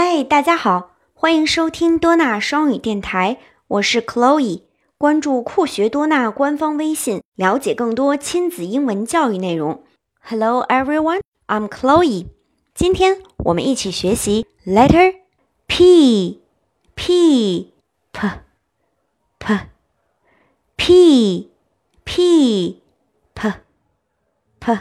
嗨，大家好，欢迎收听多纳双语电台，我是 Chloe。关注酷学多纳官方微信，了解更多亲子英文教育内容。Hello everyone, I'm Chloe。今天我们一起学习 letter P P P P P P P P。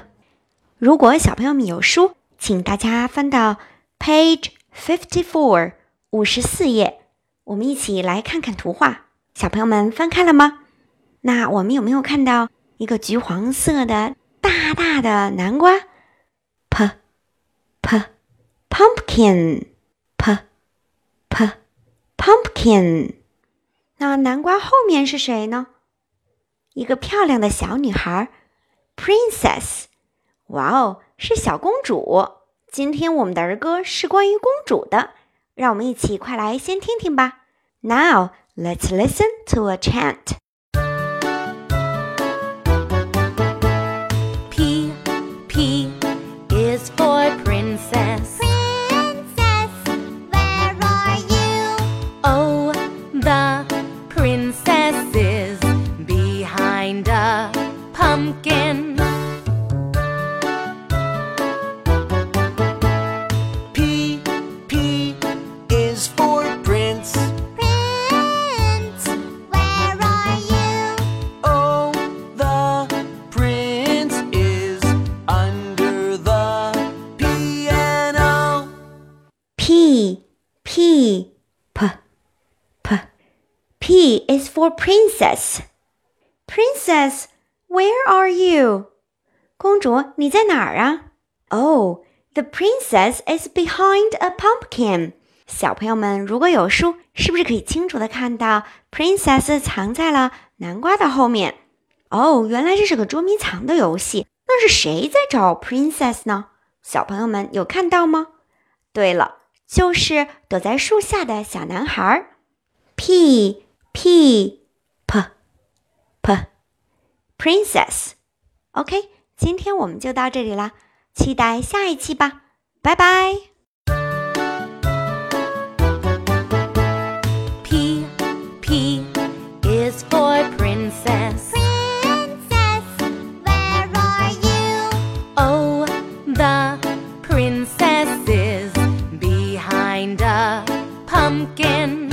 如果小朋友们有书，请大家翻到 page fifty four 五十四页，我们一起来看看图画。小朋友们翻开了吗？那我们有没有看到一个橘黄色的大大的南瓜？p p pumpkin p p pumpkin。那南瓜后面是谁呢？一个漂亮的小女孩，princess。哇哦，是小公主。今天我们的儿歌是关于公主的，让我们一起快来先听听吧。Now let's listen to a chant. P P P P P is for princess. Princess, where are you? 公主，你在哪儿啊？Oh, the princess is behind a pumpkin. 小朋友们，如果有书，是不是可以清楚的看到 princess 藏在了南瓜的后面？哦，原来这是个捉迷藏的游戏。那是谁在找 princess 呢？小朋友们有看到吗？对了， 就是躲在树下的小男孩儿。P P P P Princess。OK，今天我们就到这里啦，期待下一期吧，拜拜。pumpkin.